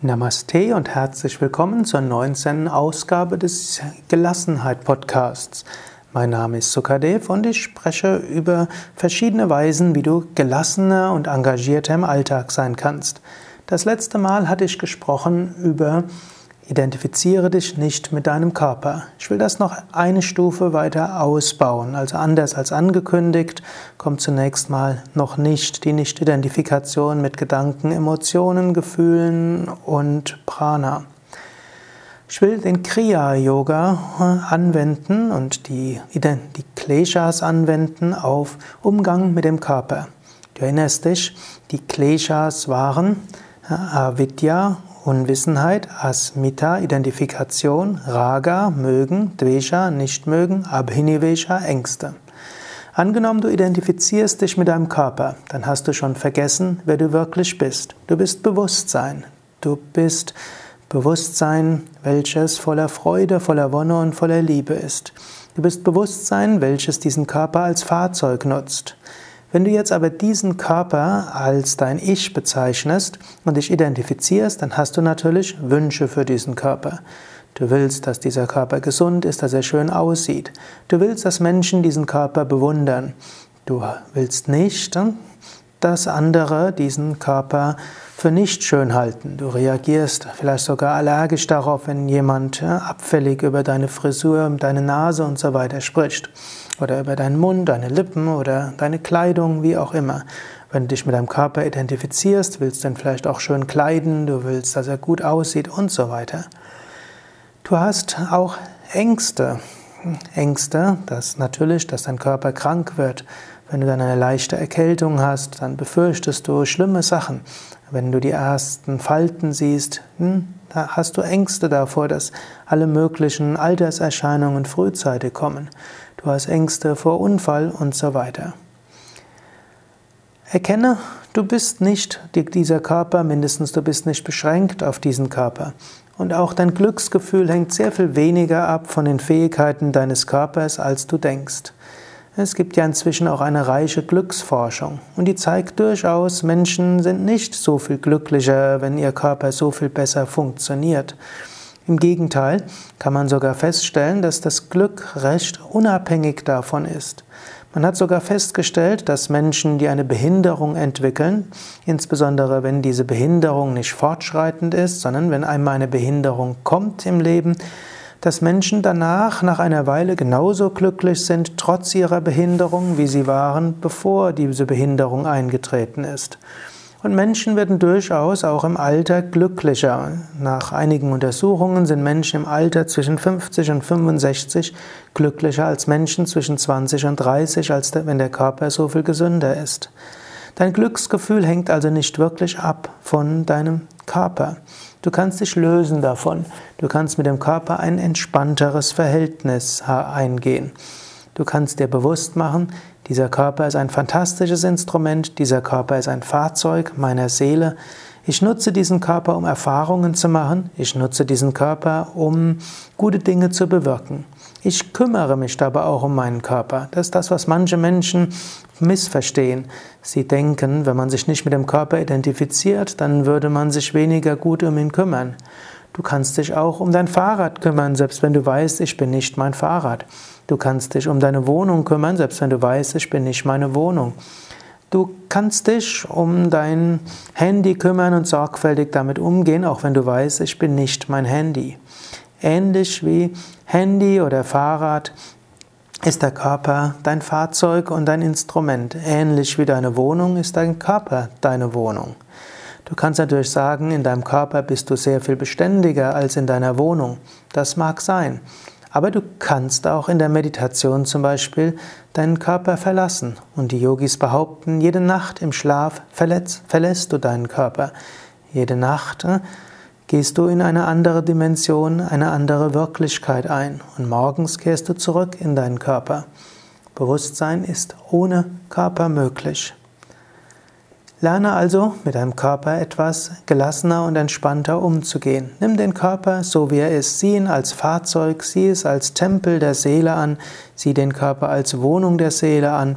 Namaste und herzlich willkommen zur 19. Ausgabe des Gelassenheit Podcasts. Mein Name ist Sukadev und ich spreche über verschiedene Weisen, wie du gelassener und engagierter im Alltag sein kannst. Das letzte Mal hatte ich gesprochen über Identifiziere dich nicht mit deinem Körper. Ich will das noch eine Stufe weiter ausbauen. Also anders als angekündigt, kommt zunächst mal noch nicht die Nicht-Identifikation mit Gedanken, Emotionen, Gefühlen und Prana. Ich will den Kriya-Yoga anwenden und die, die Kleshas anwenden auf Umgang mit dem Körper. Du erinnerst dich, die Kleshas waren Avidya, Unwissenheit, Asmita, Identifikation, Raga, mögen, Dvesha, nicht mögen, Abhinivesha, Ängste. Angenommen, du identifizierst dich mit deinem Körper, dann hast du schon vergessen, wer du wirklich bist. Du bist Bewusstsein. Du bist Bewusstsein, welches voller Freude, voller Wonne und voller Liebe ist. Du bist Bewusstsein, welches diesen Körper als Fahrzeug nutzt. Wenn du jetzt aber diesen Körper als dein Ich bezeichnest und dich identifizierst, dann hast du natürlich Wünsche für diesen Körper. Du willst, dass dieser Körper gesund ist, dass er schön aussieht. Du willst, dass Menschen diesen Körper bewundern. Du willst nicht, dass andere diesen Körper für nicht schön halten. Du reagierst vielleicht sogar allergisch darauf, wenn jemand abfällig über deine Frisur, deine Nase und so weiter spricht oder über deinen Mund, deine Lippen oder deine Kleidung, wie auch immer. Wenn du dich mit deinem Körper identifizierst, willst du ihn vielleicht auch schön kleiden, du willst, dass er gut aussieht und so weiter. Du hast auch Ängste. Ängste, dass natürlich, dass dein Körper krank wird. Wenn du dann eine leichte Erkältung hast, dann befürchtest du schlimme Sachen. Wenn du die ersten Falten siehst, hm, da hast du Ängste davor, dass alle möglichen Alterserscheinungen frühzeitig kommen. Du hast Ängste vor Unfall und so weiter. Erkenne, du bist nicht dieser Körper, mindestens du bist nicht beschränkt auf diesen Körper. Und auch dein Glücksgefühl hängt sehr viel weniger ab von den Fähigkeiten deines Körpers, als du denkst. Es gibt ja inzwischen auch eine reiche Glücksforschung und die zeigt durchaus, Menschen sind nicht so viel glücklicher, wenn ihr Körper so viel besser funktioniert. Im Gegenteil kann man sogar feststellen, dass das Glück recht unabhängig davon ist. Man hat sogar festgestellt, dass Menschen, die eine Behinderung entwickeln, insbesondere wenn diese Behinderung nicht fortschreitend ist, sondern wenn einmal eine Behinderung kommt im Leben, dass Menschen danach nach einer Weile genauso glücklich sind, trotz ihrer Behinderung, wie sie waren, bevor diese Behinderung eingetreten ist. Und Menschen werden durchaus auch im Alter glücklicher. Nach einigen Untersuchungen sind Menschen im Alter zwischen 50 und 65 glücklicher als Menschen zwischen 20 und 30, als wenn der Körper so viel gesünder ist. Dein Glücksgefühl hängt also nicht wirklich ab von deinem Körper. Du kannst dich lösen davon. Du kannst mit dem Körper ein entspannteres Verhältnis eingehen. Du kannst dir bewusst machen, dieser Körper ist ein fantastisches Instrument, dieser Körper ist ein Fahrzeug meiner Seele. Ich nutze diesen Körper, um Erfahrungen zu machen. Ich nutze diesen Körper, um gute Dinge zu bewirken. Ich kümmere mich dabei auch um meinen Körper. Das ist das, was manche Menschen missverstehen. Sie denken, wenn man sich nicht mit dem Körper identifiziert, dann würde man sich weniger gut um ihn kümmern. Du kannst dich auch um dein Fahrrad kümmern, selbst wenn du weißt, ich bin nicht mein Fahrrad. Du kannst dich um deine Wohnung kümmern, selbst wenn du weißt, ich bin nicht meine Wohnung. Du kannst dich um dein Handy kümmern und sorgfältig damit umgehen, auch wenn du weißt, ich bin nicht mein Handy. Ähnlich wie Handy oder Fahrrad ist der Körper dein Fahrzeug und dein Instrument. Ähnlich wie deine Wohnung ist dein Körper deine Wohnung. Du kannst natürlich sagen, in deinem Körper bist du sehr viel beständiger als in deiner Wohnung. Das mag sein. Aber du kannst auch in der Meditation zum Beispiel deinen Körper verlassen. Und die Yogis behaupten, jede Nacht im Schlaf verletzt, verlässt du deinen Körper. Jede Nacht äh, gehst du in eine andere Dimension, eine andere Wirklichkeit ein. Und morgens kehrst du zurück in deinen Körper. Bewusstsein ist ohne Körper möglich. Lerne also mit deinem Körper etwas gelassener und entspannter umzugehen. Nimm den Körper so wie er ist, sieh ihn als Fahrzeug, sieh es als Tempel der Seele an, sieh den Körper als Wohnung der Seele an.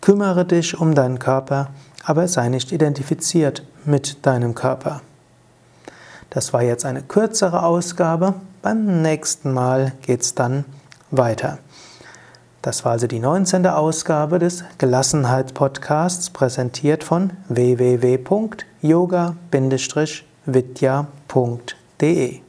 Kümmere dich um deinen Körper, aber sei nicht identifiziert mit deinem Körper. Das war jetzt eine kürzere Ausgabe. Beim nächsten Mal geht's dann weiter. Das war also die 19. Ausgabe des Gelassenheit-Podcasts, präsentiert von www.yoga-vidya.de.